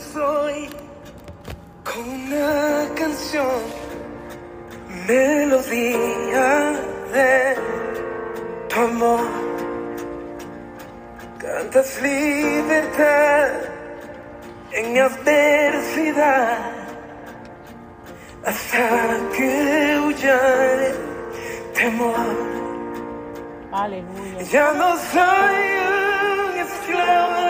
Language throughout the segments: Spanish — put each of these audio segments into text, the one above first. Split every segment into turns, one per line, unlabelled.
soy con una canción, melodía de tu amor. Cantas libertad en adversidad hasta que huya el temor.
Aleluya.
Ya no soy un esclavo.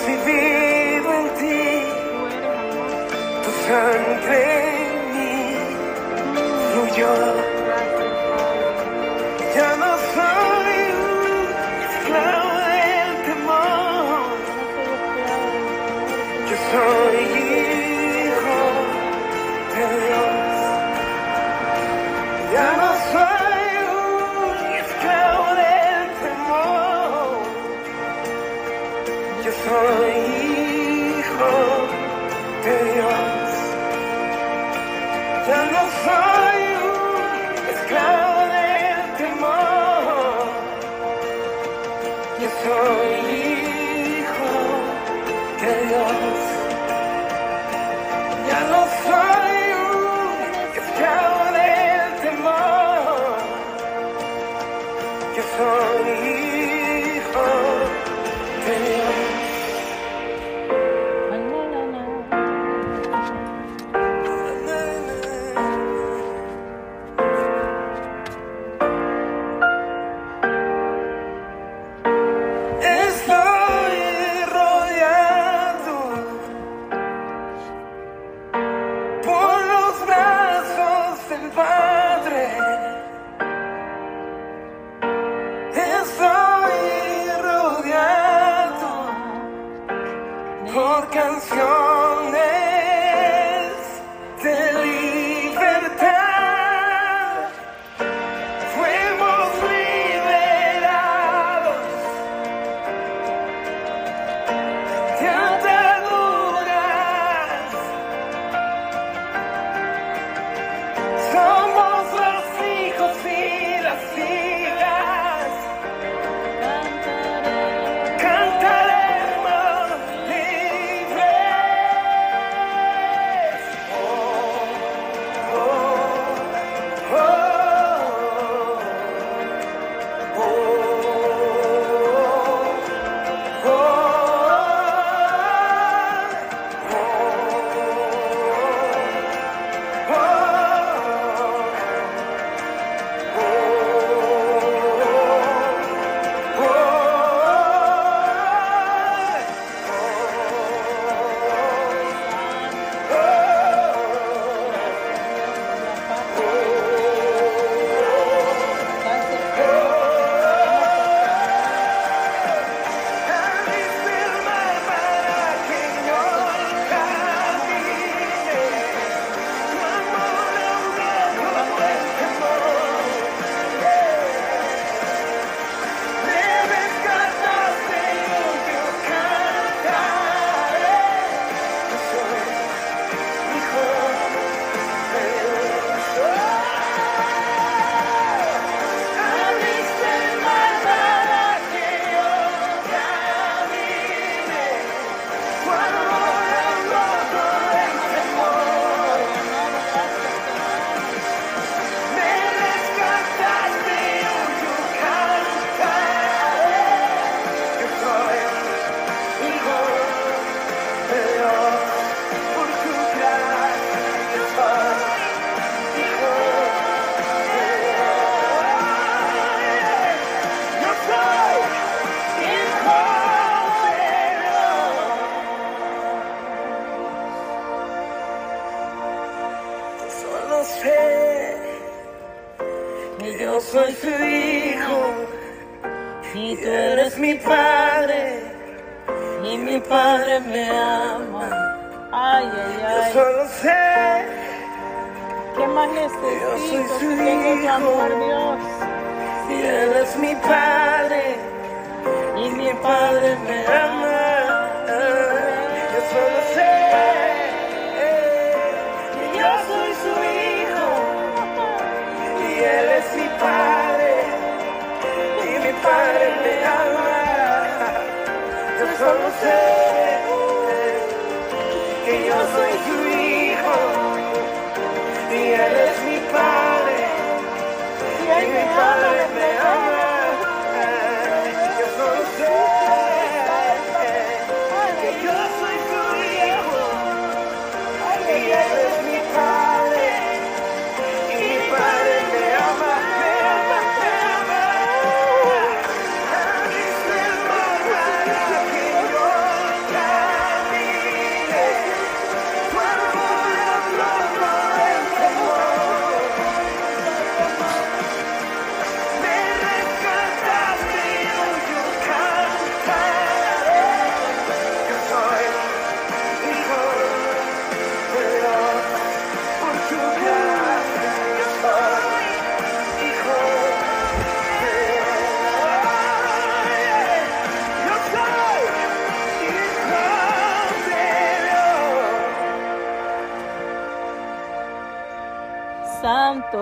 recibido en ti, tu sangre en mí fluyó. canción. que yo soy su hijo y tú eres mi padre
y mi padre me ama. Ay, ay, ay.
Yo solo sé
que más necesito
yo soy su
que tengo
que
amar Dios. Y
él es mi padre y mi padre me ama. Y mi Padre me ama. Yo solo sé que yo soy su hijo y Él es mi Padre y mi Padre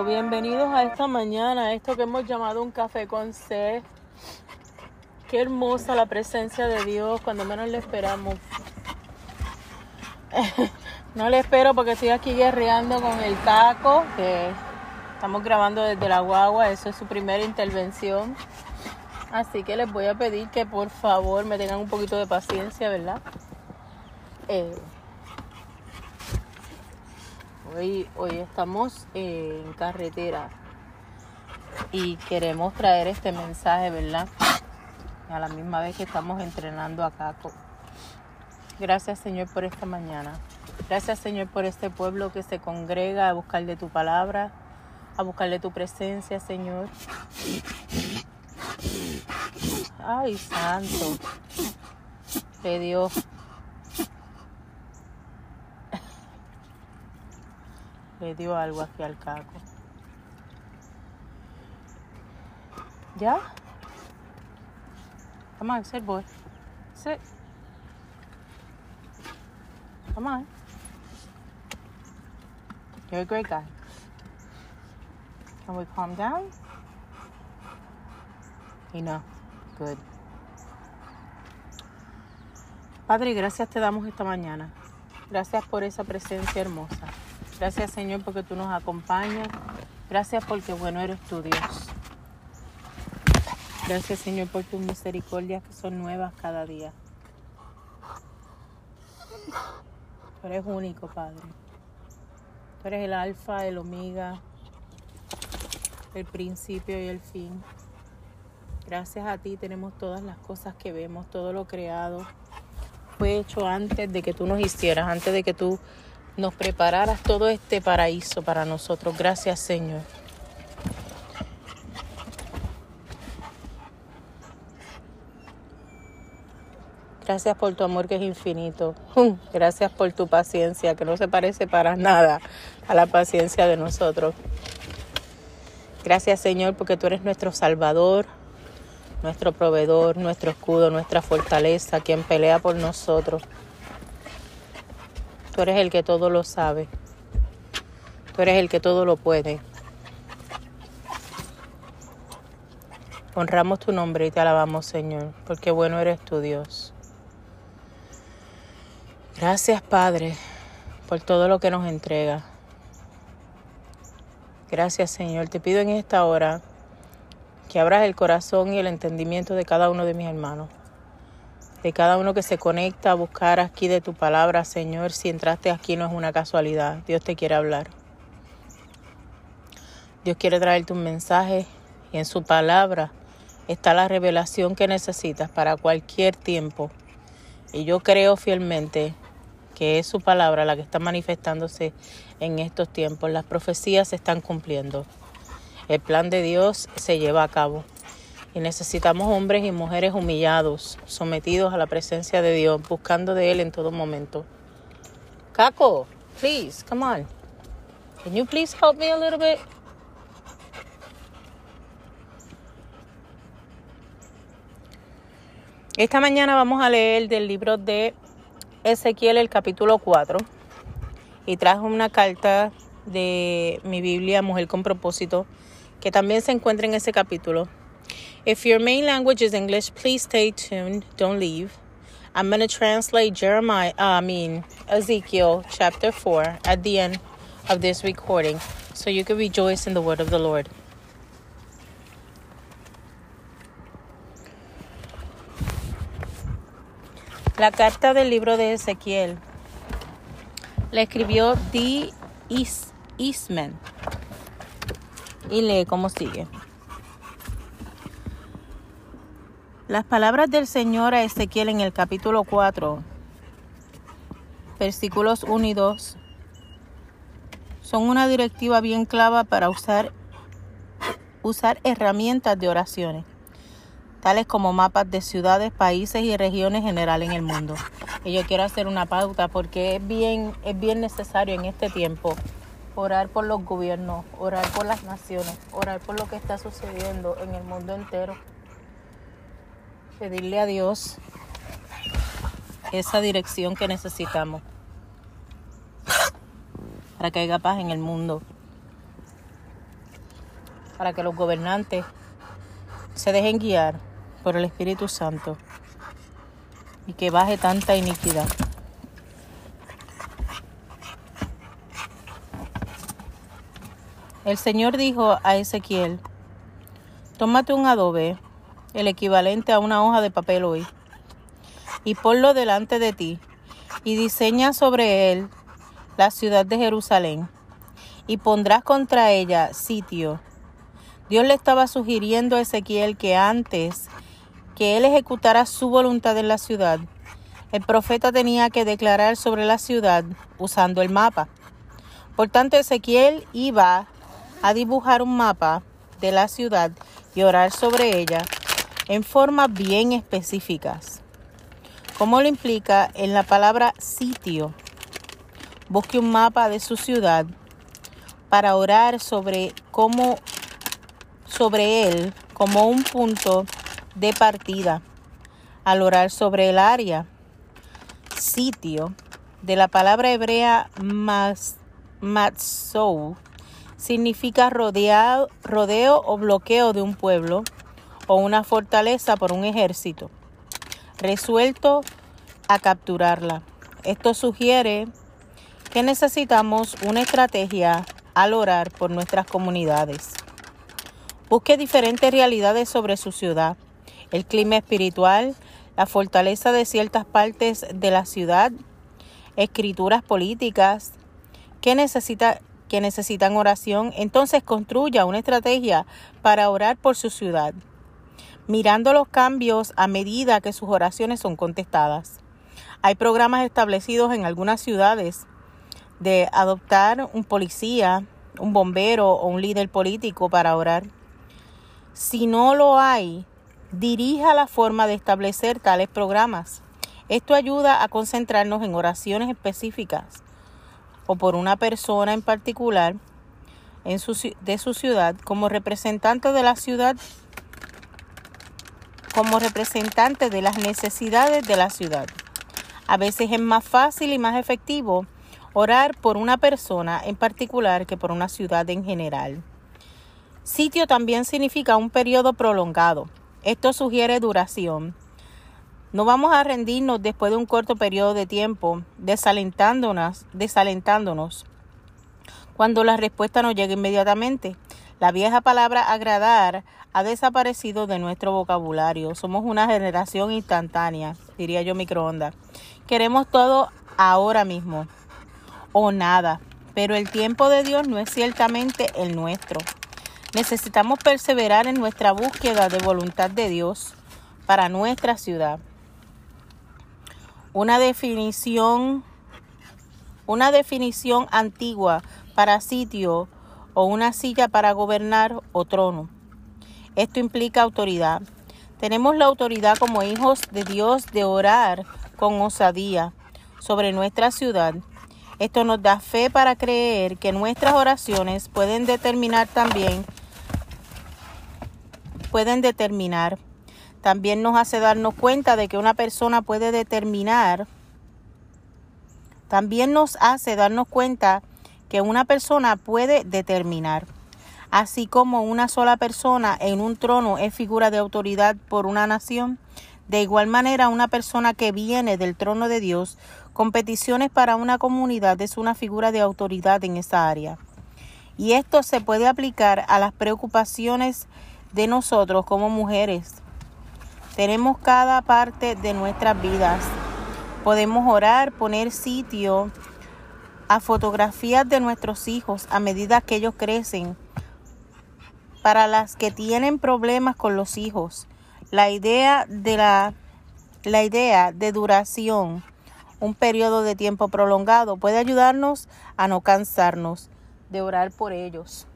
Bienvenidos a esta mañana, a esto que hemos llamado un café con sed. Qué hermosa la presencia de Dios cuando menos le esperamos. No le espero porque estoy aquí guerreando con el taco, que estamos grabando desde la guagua, eso es su primera intervención. Así que les voy a pedir que por favor me tengan un poquito de paciencia, ¿verdad? Eh, Hoy, estamos en carretera y queremos traer este mensaje, ¿verdad? A la misma vez que estamos entrenando a Caco. Gracias Señor por esta mañana. Gracias Señor por este pueblo que se congrega a buscar de tu palabra, a buscar de tu presencia, Señor. Ay, santo. De Dios. Le dio algo aquí al caco. ¿Ya? Come on, sit, boy. Sit. Come on. You're a great guy. Can we calm down? No. Good. Padre, gracias te damos esta mañana. Gracias por esa presencia hermosa. Gracias Señor porque tú nos acompañas. Gracias porque bueno eres tu Dios. Gracias Señor por tus misericordias que son nuevas cada día. Tú eres único, Padre. Tú eres el alfa, el omega, el principio y el fin. Gracias a ti tenemos todas las cosas que vemos, todo lo creado. Fue hecho antes de que tú nos hicieras, antes de que tú nos prepararas todo este paraíso para nosotros. Gracias, Señor. Gracias por tu amor que es infinito. Gracias por tu paciencia que no se parece para nada a la paciencia de nosotros. Gracias Señor porque tú eres nuestro Salvador, nuestro proveedor, nuestro escudo, nuestra fortaleza, quien pelea por nosotros. Tú eres el que todo lo sabe. Tú eres el que todo lo puede. Honramos tu nombre y te alabamos, Señor, porque bueno eres tu Dios. Gracias, Padre, por todo lo que nos entrega. Gracias, Señor. Te pido en esta hora que abras el corazón y el entendimiento de cada uno de mis hermanos, de cada uno que se conecta a buscar aquí de tu palabra, Señor. Si entraste aquí no es una casualidad, Dios te quiere hablar. Dios quiere traerte un mensaje y en su palabra está la revelación que necesitas para cualquier tiempo. Y yo creo fielmente que es su palabra la que está manifestándose en estos tiempos. Las profecías se están cumpliendo. El plan de Dios se lleva a cabo. Y necesitamos hombres y mujeres humillados, sometidos a la presencia de Dios, buscando de Él en todo momento. Caco, please, come on. Can you please help me a little bit? Esta mañana vamos a leer del libro de Ezequiel el capítulo 4 y trajo una carta de mi Biblia Mujer con propósito que también se encuentra en ese capítulo. If your main language is English, please stay tuned, don't leave. I'm going to translate Jeremiah, uh, I mean Ezekiel chapter 4 at the end of this recording so you can rejoice in the word of the Lord. La carta del libro de Ezequiel la escribió D. Eastman y lee como sigue. Las palabras del Señor a Ezequiel en el capítulo 4, versículos 1 y 2, son una directiva bien clava para usar, usar herramientas de oraciones tales como mapas de ciudades, países y regiones general en el mundo. Y yo quiero hacer una pauta porque es bien, es bien necesario en este tiempo orar por los gobiernos, orar por las naciones, orar por lo que está sucediendo en el mundo entero. Pedirle a Dios esa dirección que necesitamos para que haya paz en el mundo, para que los gobernantes se dejen guiar por el Espíritu Santo y que baje tanta iniquidad. El Señor dijo a Ezequiel, tómate un adobe, el equivalente a una hoja de papel hoy, y ponlo delante de ti, y diseña sobre él la ciudad de Jerusalén, y pondrás contra ella sitio. Dios le estaba sugiriendo a Ezequiel que antes que él ejecutara su voluntad en la ciudad, el profeta tenía que declarar sobre la ciudad usando el mapa. Por tanto, Ezequiel iba a dibujar un mapa de la ciudad y orar sobre ella en formas bien específicas, como lo implica en la palabra sitio. Busque un mapa de su ciudad para orar sobre cómo sobre él como un punto de partida. Al orar sobre el área, sitio, de la palabra hebrea matzou, significa rodeado, rodeo o bloqueo de un pueblo o una fortaleza por un ejército, resuelto a capturarla. Esto sugiere que necesitamos una estrategia al orar por nuestras comunidades. Busque diferentes realidades sobre su ciudad el clima espiritual, la fortaleza de ciertas partes de la ciudad, escrituras políticas que, necesita, que necesitan oración, entonces construya una estrategia para orar por su ciudad, mirando los cambios a medida que sus oraciones son contestadas. Hay programas establecidos en algunas ciudades de adoptar un policía, un bombero o un líder político para orar. Si no lo hay, dirija la forma de establecer tales programas. Esto ayuda a concentrarnos en oraciones específicas o por una persona en particular en su, de su ciudad como representante de la ciudad como representante de las necesidades de la ciudad. A veces es más fácil y más efectivo orar por una persona en particular que por una ciudad en general. Sitio también significa un periodo prolongado. Esto sugiere duración. No vamos a rendirnos después de un corto periodo de tiempo, desalentándonos, desalentándonos cuando la respuesta no llega inmediatamente. La vieja palabra agradar ha desaparecido de nuestro vocabulario. Somos una generación instantánea, diría yo microondas. Queremos todo ahora mismo o nada, pero el tiempo de Dios no es ciertamente el nuestro. Necesitamos perseverar en nuestra búsqueda de voluntad de Dios para nuestra ciudad. Una definición una definición antigua para sitio o una silla para gobernar o trono. Esto implica autoridad. Tenemos la autoridad como hijos de Dios de orar con osadía sobre nuestra ciudad. Esto nos da fe para creer que nuestras oraciones pueden determinar también pueden determinar. También nos hace darnos cuenta de que una persona puede determinar. También nos hace darnos cuenta que una persona puede determinar. Así como una sola persona en un trono es figura de autoridad por una nación, de igual manera una persona que viene del trono de Dios con peticiones para una comunidad es una figura de autoridad en esa área. Y esto se puede aplicar a las preocupaciones de nosotros como mujeres. Tenemos cada parte de nuestras vidas. Podemos orar, poner sitio a fotografías de nuestros hijos a medida que ellos crecen. Para las que tienen problemas con los hijos, la idea de la, la idea de duración, un periodo de tiempo prolongado, puede ayudarnos a no cansarnos de orar por ellos.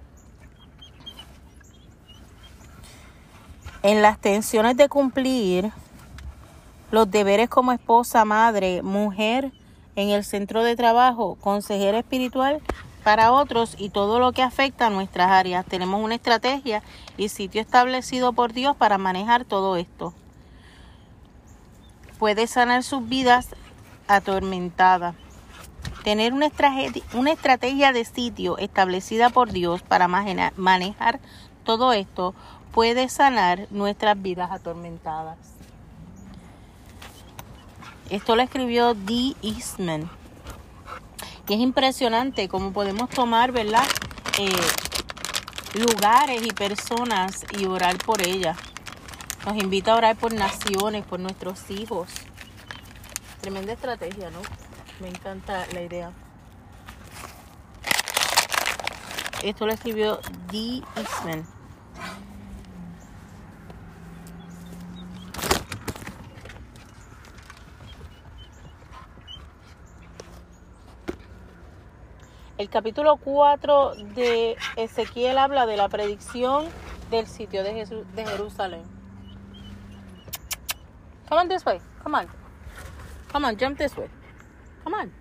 En las tensiones de cumplir los deberes como esposa, madre, mujer, en el centro de trabajo, consejera espiritual para otros y todo lo que afecta a nuestras áreas. Tenemos una estrategia y sitio establecido por Dios para manejar todo esto. Puede sanar sus vidas atormentadas. Tener una una estrategia de sitio establecida por Dios para manejar todo esto puede sanar nuestras vidas atormentadas. Esto lo escribió Dee Eastman. Y es impresionante cómo podemos tomar, ¿verdad? Eh, lugares y personas y orar por ellas. Nos invita a orar por naciones, por nuestros hijos. Tremenda estrategia, ¿no? Me encanta la idea. Esto lo escribió Dee Eastman. El capítulo 4 de Ezequiel habla de la predicción del sitio de, Jesús, de Jerusalén. Come on this way. Come on. Come on, jump this way. Come on.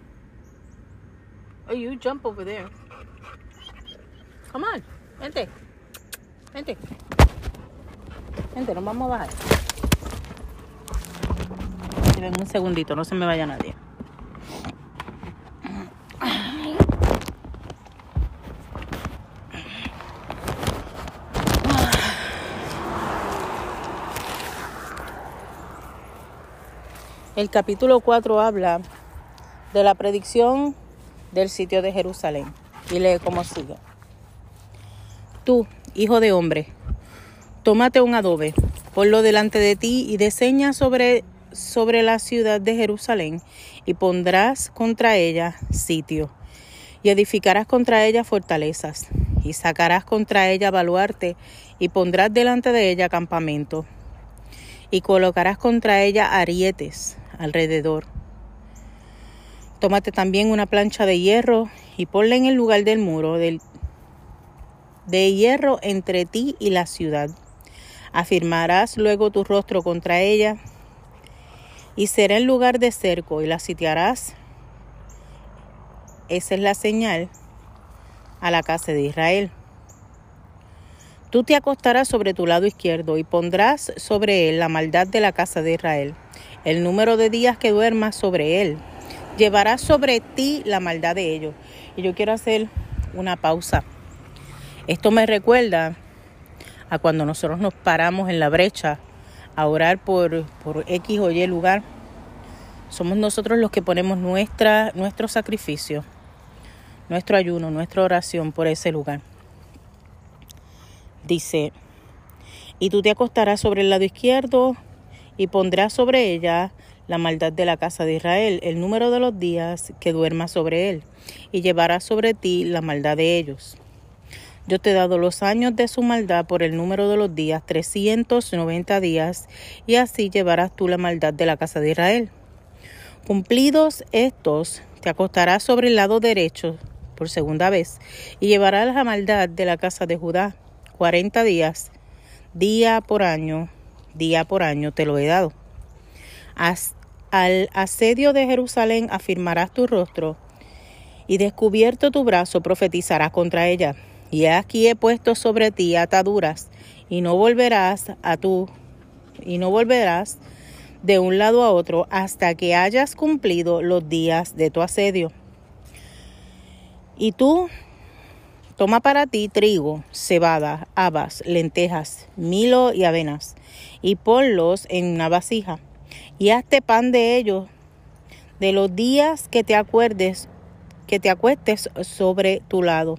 Oh, you jump over there. Come on. Vente. Vente. Vente, nos vamos a bajar. Ven un segundito, no se me vaya nadie. El capítulo 4 habla de la predicción del sitio de Jerusalén. Y lee como sigue. Tú, hijo de hombre, tómate un adobe, ponlo delante de ti y diseña sobre, sobre la ciudad de Jerusalén y pondrás contra ella sitio. Y edificarás contra ella fortalezas y sacarás contra ella baluarte y pondrás delante de ella campamento. Y colocarás contra ella arietes alrededor. Tómate también una plancha de hierro y ponla en el lugar del muro del, de hierro entre ti y la ciudad. Afirmarás luego tu rostro contra ella y será el lugar de cerco y la sitiarás. Esa es la señal a la casa de Israel. Tú te acostarás sobre tu lado izquierdo y pondrás sobre él la maldad de la casa de Israel el número de días que duermas sobre él. Llevará sobre ti la maldad de ellos. Y yo quiero hacer una pausa. Esto me recuerda a cuando nosotros nos paramos en la brecha a orar por, por X o Y lugar. Somos nosotros los que ponemos nuestra, nuestro sacrificio, nuestro ayuno, nuestra oración por ese lugar. Dice, y tú te acostarás sobre el lado izquierdo y pondrás sobre ella la maldad de la casa de Israel, el número de los días que duerma sobre él, y llevará sobre ti la maldad de ellos. Yo te he dado los años de su maldad por el número de los días, trescientos noventa días, y así llevarás tú la maldad de la casa de Israel. Cumplidos estos, te acostarás sobre el lado derecho por segunda vez, y llevarás la maldad de la casa de Judá, cuarenta días día por año, día por año te lo he dado. al asedio de Jerusalén afirmarás tu rostro y descubierto tu brazo profetizarás contra ella. Y aquí he puesto sobre ti ataduras y no volverás a tu y no volverás de un lado a otro hasta que hayas cumplido los días de tu asedio. Y tú toma para ti trigo, cebada, habas, lentejas, milo y avenas, y ponlos en una vasija, y hazte pan de ellos de los días que te acuerdes, que te acuestes sobre tu lado.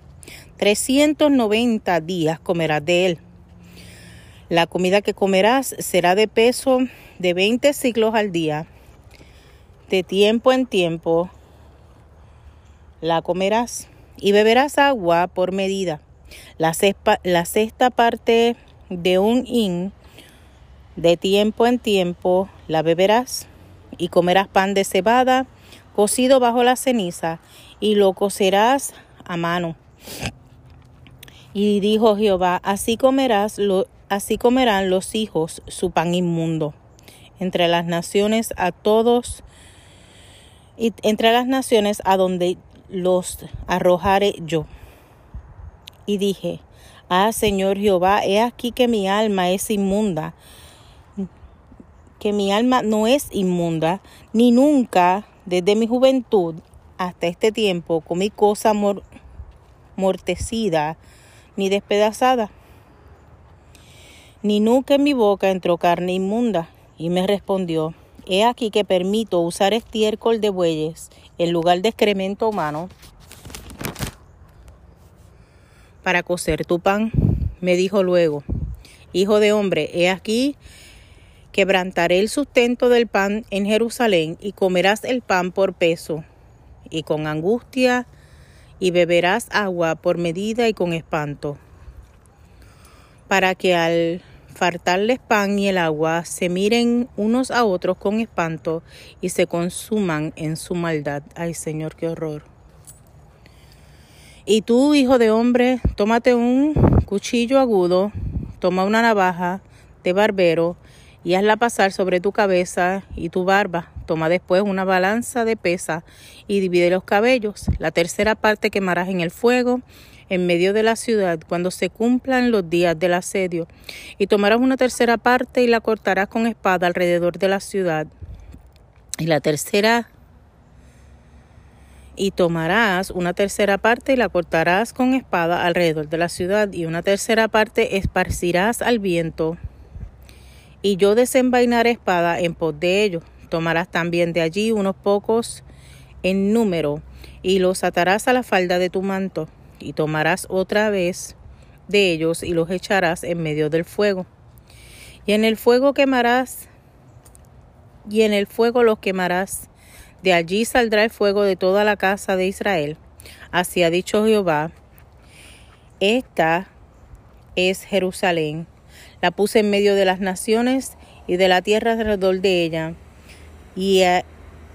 390 días comerás de él. La comida que comerás será de peso de 20 ciclos al día. De tiempo en tiempo la comerás y beberás agua por medida. La, la sexta parte de un hin de tiempo en tiempo la beberás y comerás pan de cebada cocido bajo la ceniza y lo cocerás a mano. Y dijo Jehová, así comerás lo, así comerán los hijos su pan inmundo entre las naciones a todos y entre las naciones a donde los arrojaré yo. Y dije, Ah, Señor Jehová, he aquí que mi alma es inmunda, que mi alma no es inmunda, ni nunca desde mi juventud hasta este tiempo comí cosa mortecida ni despedazada, ni nunca en mi boca entró carne inmunda. Y me respondió, He aquí que permito usar estiércol de bueyes en lugar de excremento humano para cocer tu pan. Me dijo luego, Hijo de hombre, he aquí quebrantaré el sustento del pan en Jerusalén y comerás el pan por peso y con angustia y beberás agua por medida y con espanto, para que al fartarles pan y el agua, se miren unos a otros con espanto y se consuman en su maldad. Ay Señor, qué horror. Y tú, hijo de hombre, tómate un cuchillo agudo, toma una navaja de barbero y hazla pasar sobre tu cabeza y tu barba. Toma después una balanza de pesa y divide los cabellos. La tercera parte quemarás en el fuego en medio de la ciudad cuando se cumplan los días del asedio, y tomarás una tercera parte y la cortarás con espada alrededor de la ciudad. Y la tercera y tomarás una tercera parte y la cortarás con espada alrededor de la ciudad, y una tercera parte esparcirás al viento. Y yo desenvainaré espada en pos de ellos. Tomarás también de allí unos pocos en número, y los atarás a la falda de tu manto y tomarás otra vez de ellos y los echarás en medio del fuego. Y en el fuego quemarás, y en el fuego los quemarás. De allí saldrá el fuego de toda la casa de Israel. Así ha dicho Jehová. Esta es Jerusalén. La puse en medio de las naciones y de la tierra alrededor de ella. Y, eh,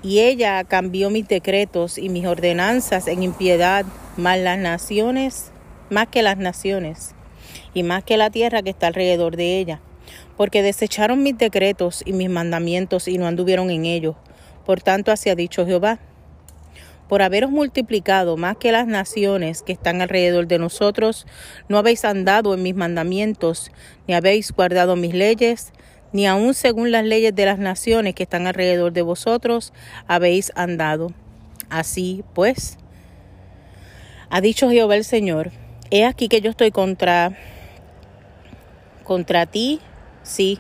y ella cambió mis decretos y mis ordenanzas en impiedad más las naciones, más que las naciones, y más que la tierra que está alrededor de ella, porque desecharon mis decretos y mis mandamientos y no anduvieron en ellos. Por tanto, así ha dicho Jehová, por haberos multiplicado más que las naciones que están alrededor de nosotros, no habéis andado en mis mandamientos, ni habéis guardado mis leyes, ni aun según las leyes de las naciones que están alrededor de vosotros, habéis andado. Así pues, ha dicho Jehová el Señor, he aquí que yo estoy contra, contra ti, sí,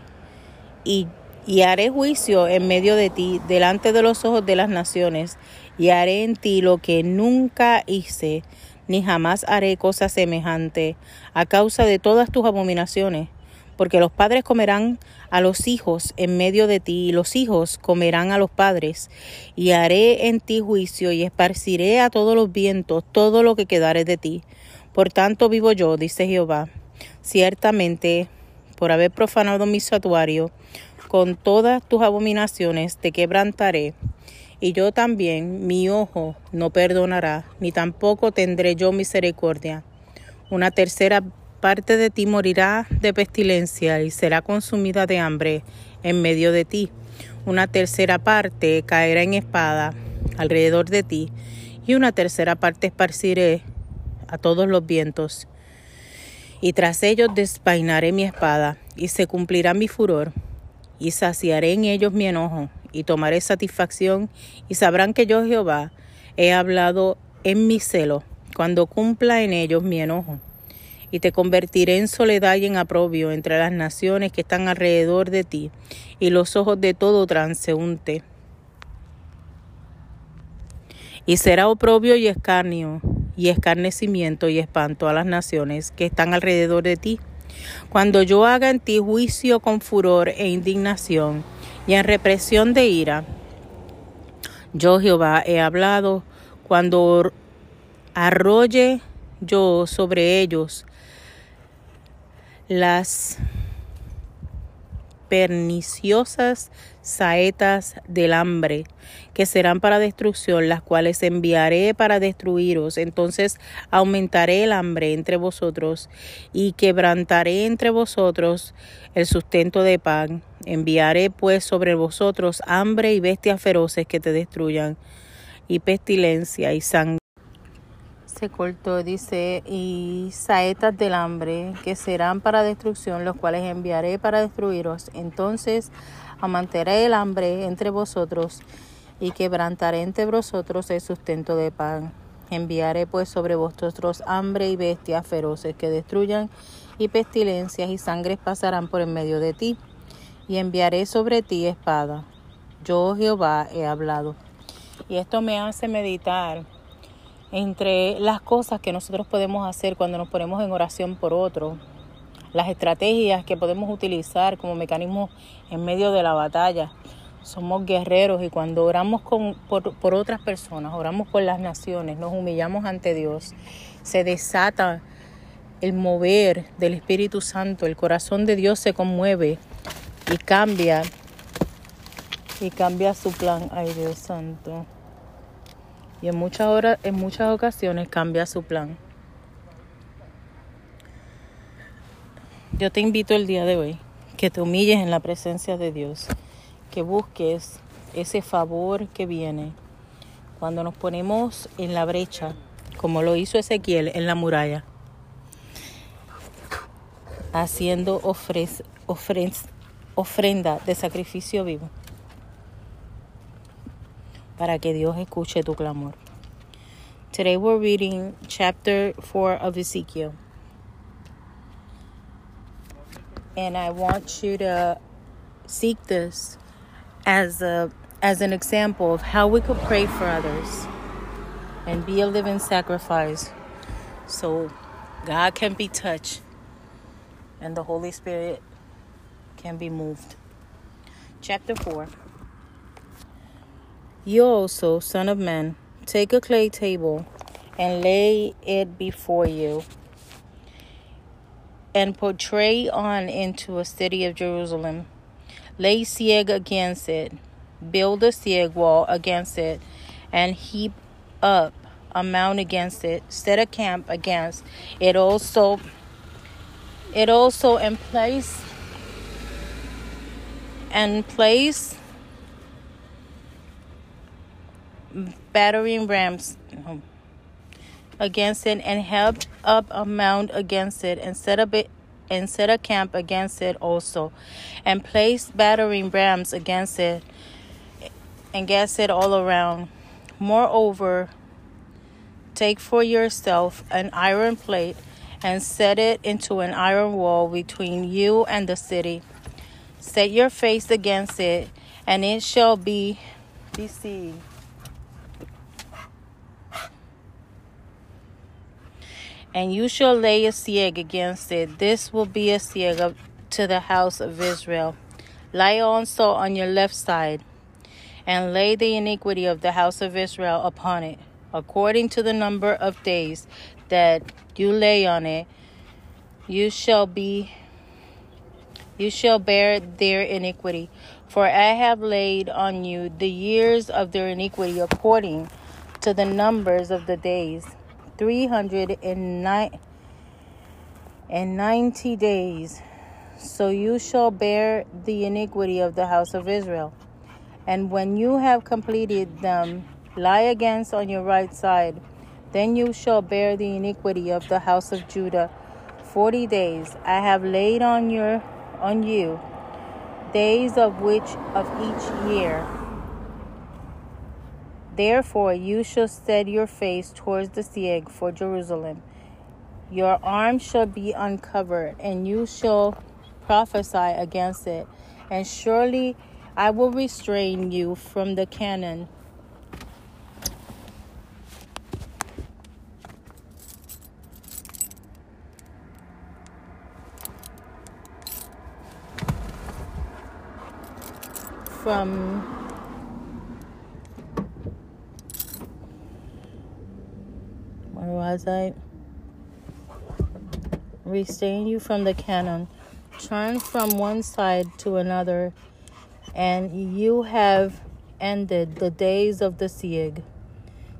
y, y haré juicio en medio de ti, delante de los ojos de las naciones, y haré en ti lo que nunca hice, ni jamás haré cosa semejante, a causa de todas tus abominaciones porque los padres comerán a los hijos en medio de ti, y los hijos comerán a los padres, y haré en ti juicio, y esparciré a todos los vientos todo lo que quedare de ti. Por tanto vivo yo, dice Jehová, ciertamente, por haber profanado mi santuario, con todas tus abominaciones te quebrantaré, y yo también mi ojo no perdonará, ni tampoco tendré yo misericordia. Una tercera parte de ti morirá de pestilencia y será consumida de hambre en medio de ti. Una tercera parte caerá en espada alrededor de ti, y una tercera parte esparciré a todos los vientos. Y tras ellos despainaré mi espada, y se cumplirá mi furor, y saciaré en ellos mi enojo, y tomaré satisfacción, y sabrán que yo Jehová he hablado en mi celo, cuando cumpla en ellos mi enojo. Y te convertiré en soledad y en aprobio entre las naciones que están alrededor de ti, y los ojos de todo transeúnte. Y será oprobio y escarnio, y escarnecimiento y espanto a las naciones que están alrededor de ti. Cuando yo haga en ti juicio con furor e indignación, y en represión de ira, yo Jehová he hablado, cuando arrolle yo sobre ellos las perniciosas saetas del hambre, que serán para destrucción, las cuales enviaré para destruiros. Entonces aumentaré el hambre entre vosotros y quebrantaré entre vosotros el sustento de pan. Enviaré pues sobre vosotros hambre y bestias feroces que te destruyan, y pestilencia y sangre se cortó, dice, y saetas del hambre, que serán para destrucción, los cuales enviaré para destruiros. Entonces amantaré el hambre entre vosotros y quebrantaré entre vosotros el sustento de pan. Enviaré pues sobre vosotros hambre y bestias feroces que destruyan, y pestilencias y sangres pasarán por en medio de ti, y enviaré sobre ti espada. Yo Jehová he hablado. Y esto me hace meditar entre las cosas que nosotros podemos hacer cuando nos ponemos en oración por otro, las estrategias que podemos utilizar como mecanismo en medio de la batalla. Somos guerreros y cuando oramos con, por, por otras personas, oramos por las naciones, nos humillamos ante Dios, se desata el mover del Espíritu Santo, el corazón de Dios se conmueve y cambia, y cambia su plan. Ay Dios Santo y en muchas, horas, en muchas ocasiones cambia su plan. Yo te invito el día de hoy que te humilles en la presencia de Dios, que busques ese favor que viene cuando nos ponemos en la brecha, como lo hizo Ezequiel en la muralla, haciendo ofrenda de sacrificio vivo para que Dios escuche tu clamor. Today we're reading chapter 4 of Ezekiel. And I want you to seek this as a as an example of how we could pray for others and be a living sacrifice so God can be touched and the Holy Spirit can be moved. Chapter 4 you also, Son of Man, take a clay table and lay it before you, and portray on into a city of Jerusalem. Lay siege against it, build a siege wall against it, and heap up a mound against it, set a camp against it also. It also in place and place battering rams against it and helped up a mound against it and set up it and set a camp against it also and placed battering rams against it and gas it all around. Moreover take for yourself an iron plate and set it into an iron wall between you and the city. Set your face against it and it shall be besieged and you shall lay a siege against it. This will be a siege to the house of Israel. Lie also on your left side, and lay the iniquity of the house of Israel upon it, according to the number of days that you lay on it. You shall be you shall bear their iniquity. For I have laid on you the years of their iniquity according to the numbers of the days. 309 and ninety days. So you shall bear the iniquity of the house of Israel. And when you have completed them, lie against on your right side. Then you shall bear the iniquity of the house of Judah forty days. I have laid on your on you days of which of each year. Therefore you shall set your face towards the siege for Jerusalem. Your arm shall be uncovered, and you shall prophesy against it. And surely I will restrain you from the cannon. From I? Restrain you from the cannon. Turn from one side to another and you have ended the days of the siege.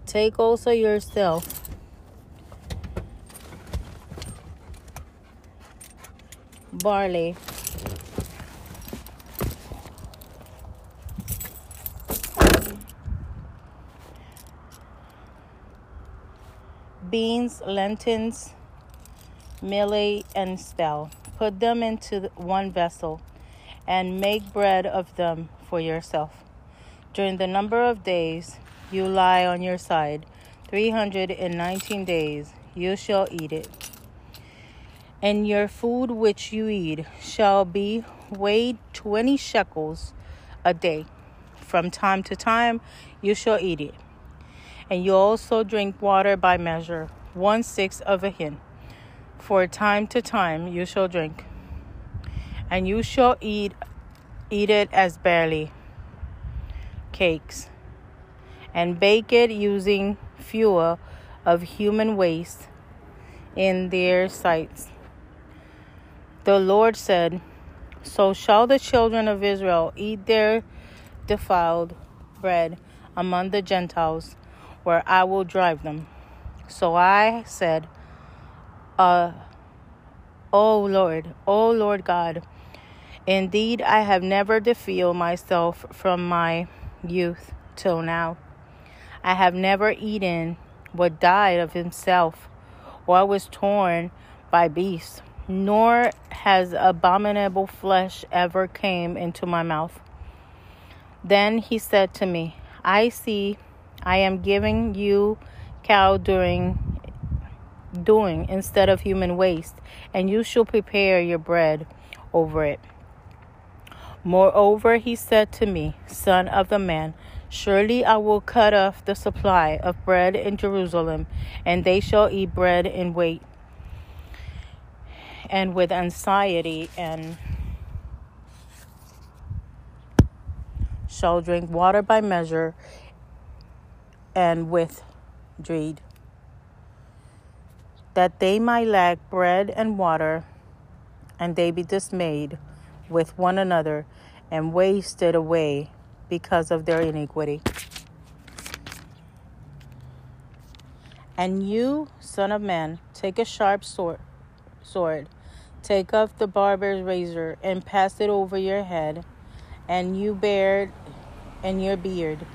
Take also yourself barley, beans, lentils, millet, and spell. Put them into one vessel and make bread of them for yourself. During the number of days you lie on your side, 319 days, you shall eat it. And your food which you eat shall be weighed 20 shekels a day. From time to time you shall eat it. And you also drink water by measure, one sixth of a hin. For time to time you shall drink and you shall eat eat it as barley cakes and bake it using fuel of human waste in their sights. The Lord said, So shall the children of Israel eat their defiled bread among the Gentiles, where I will drive them. So I said, uh, O Lord, O Lord God, Indeed, I have never defiled myself from my youth till now. I have never eaten what died of himself, or was torn by beasts, nor has abominable flesh ever came into my mouth. Then he said to me, I see I am giving you cow during doing instead of human waste, and you shall prepare your bread over it. Moreover, he said to me, Son of the man, surely I will cut off the supply of bread in Jerusalem, and they shall eat bread in weight, and with anxiety, and shall drink water by measure, and with dread, that they might lack bread and water, and they be dismayed with one another and wasted away because of their iniquity. And you, son of man, take a sharp sword, sword, take up the barber's razor and pass it over your head, and you beard and your beard.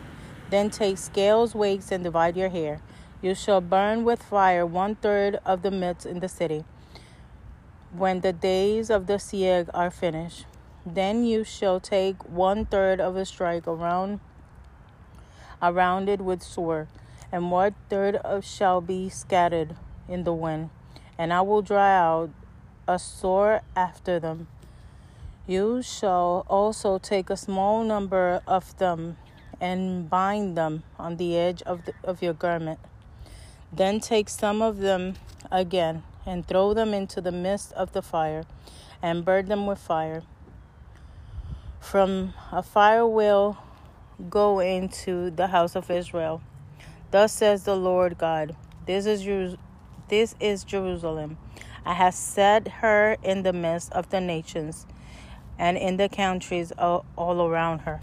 Then take scales, weights, and divide your hair. You shall burn with fire one third of the midst in the city. When the days of the siege are finished, then you shall take one third of a strike around around it with sword, and one third of shall be scattered in the wind, and I will dry out a sore after them. You shall also take a small number of them and bind them on the edge of, the, of your garment. Then take some of them again and throw them into the midst of the fire and burn them with fire from a fire will go into the house of Israel. Thus says the Lord God, this is this is Jerusalem. I have set her in the midst of the nations and in the countries all, all around her.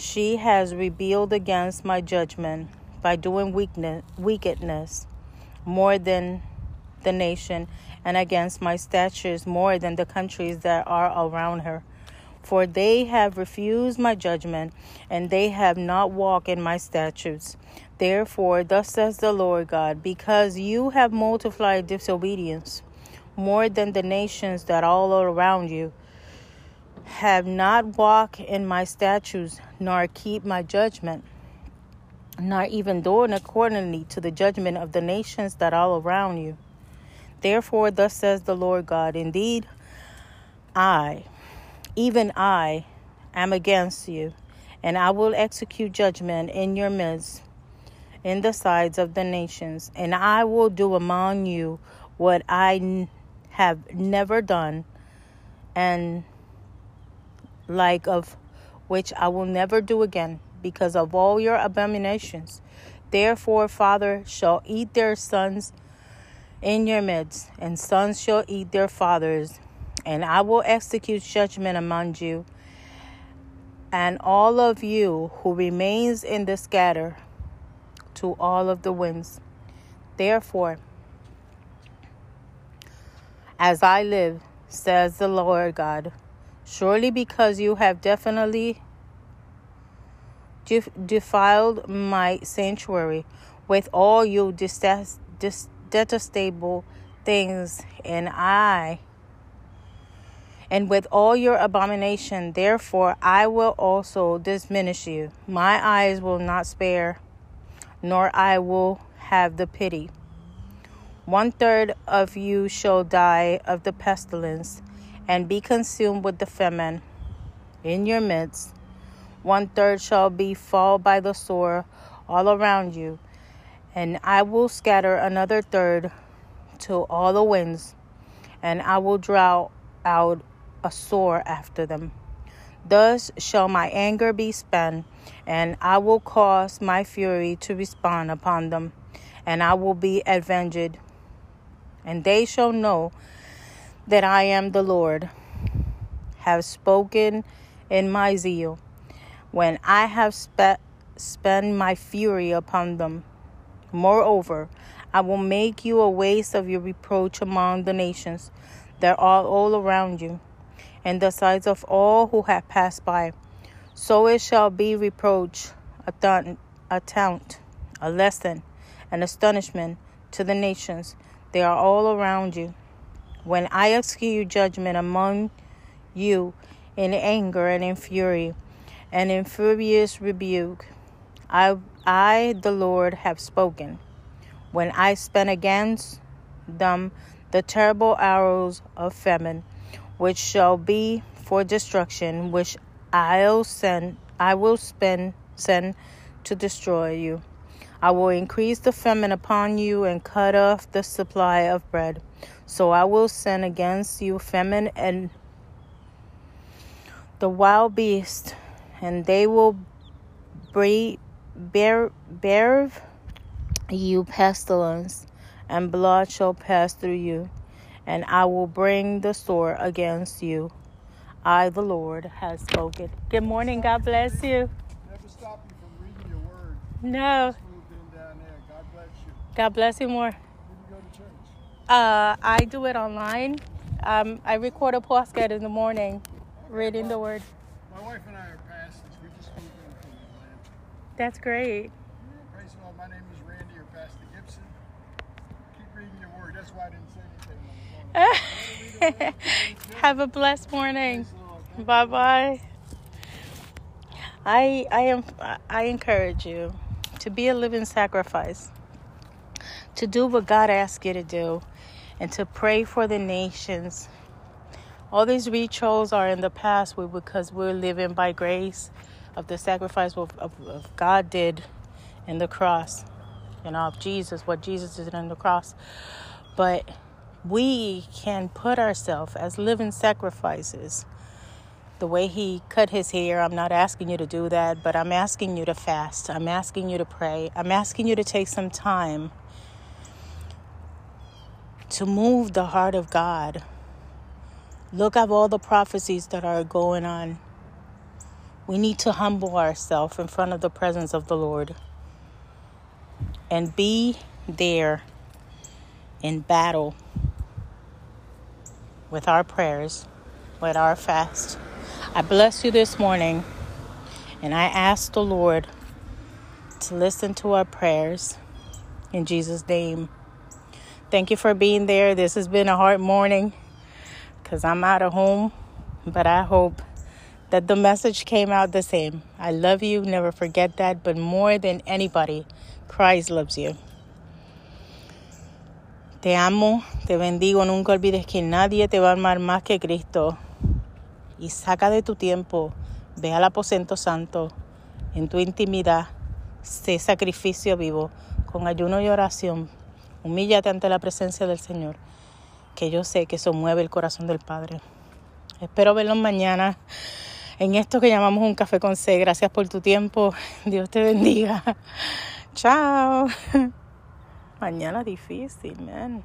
She has rebelled against my judgment by doing weakness, wickedness more than the nation and against my statutes more than the countries that are around her. For they have refused my judgment, and they have not walked in my statutes. Therefore, thus says the Lord God, because you have multiplied disobedience more than the nations that all around you, have not walked in my statutes, nor keep my judgment, nor even doing accordingly to the judgment of the nations that all around you. Therefore, thus says the Lord God, indeed, I, even I, am against you, and I will execute judgment in your midst in the sides of the nations, and I will do among you what I n- have never done, and like of which I will never do again, because of all your abominations. Therefore, father shall eat their sons in your midst, and sons shall eat their fathers, and I will execute judgment among you. And all of you who remains in the scatter to all of the winds. Therefore, as I live, says the Lord God, surely because you have definitely defiled my sanctuary with all your detestable things, and I and with all your abomination, therefore I will also diminish you. My eyes will not spare nor I will have the pity. One third of you shall die of the pestilence and be consumed with the famine in your midst. One third shall be fall by the sword all around you, and I will scatter another third to all the winds, and I will draw out a sword after them. Thus shall my anger be spent, and I will cause my fury to respond upon them, and I will be avenged. And they shall know that I am the Lord, have spoken in my zeal, when I have spe- spent my fury upon them. Moreover, I will make you a waste of your reproach among the nations that are all around you and the sides of all who have passed by. So it shall be reproach, a, th- a taunt, a lesson, an astonishment to the nations. They are all around you. When I execute judgment among you in anger and in fury and in furious rebuke, I, I, the Lord, have spoken. When I spend against them the terrible arrows of famine, which shall be for destruction, which I'll send I will spend send to destroy you. I will increase the famine upon you and cut off the supply of bread. So I will send against you famine and the wild beast, and they will breed, bear, bear you pestilence, and blood shall pass through you and I will bring the sword against you. I, the Lord, has spoken. Good morning. God bless you.
Never stop you from reading your word.
No.
Just down there. God bless you.
God bless you more.
When you go to church?
Uh, I do it online. Um, I record a podcast in the morning, reading the word.
My wife and I are pastors. We just moved in from Atlanta.
That's great.
Praise the Lord. My name is Randy or Pastor Gibson. Keep reading your word. That's why I didn't say anything. on the phone.
Have a blessed morning.
Praise the Lord. Thank
Bye bye. I I am I encourage you to be a living sacrifice. To do what God asks you to do and to pray for the nations. All these rituals are in the past because we're living by grace of the sacrifice of, of, of God did in the cross. You know, of Jesus, what Jesus did in the cross. But we can put ourselves as living sacrifices. The way he cut his hair, I'm not asking you to do that, but I'm asking you to fast. I'm asking you to pray. I'm asking you to take some time to move the heart of God. Look at all the prophecies that are going on. We need to humble ourselves in front of the presence of the Lord and be there in battle with our prayers, with our fast. I bless you this morning and I ask the Lord to listen to our prayers in Jesus' name. Thank you for being there. This has been a hard morning because I'm out of home, but I hope that the message came out the same. I love you, never forget that, but more than anybody, Christ loves you. Te amo, te bendigo, nunca olvides que nadie te va a amar más que Cristo. Y saca de tu tiempo, ve al aposento santo, en tu intimidad, sé sacrificio vivo, con ayuno y oración. Humíllate ante la presencia del Señor, que yo sé que eso mueve el corazón del Padre. Espero verlos mañana en esto que llamamos un café con C. Gracias por tu tiempo. Dios te bendiga. Chao. Mañana difícil, man.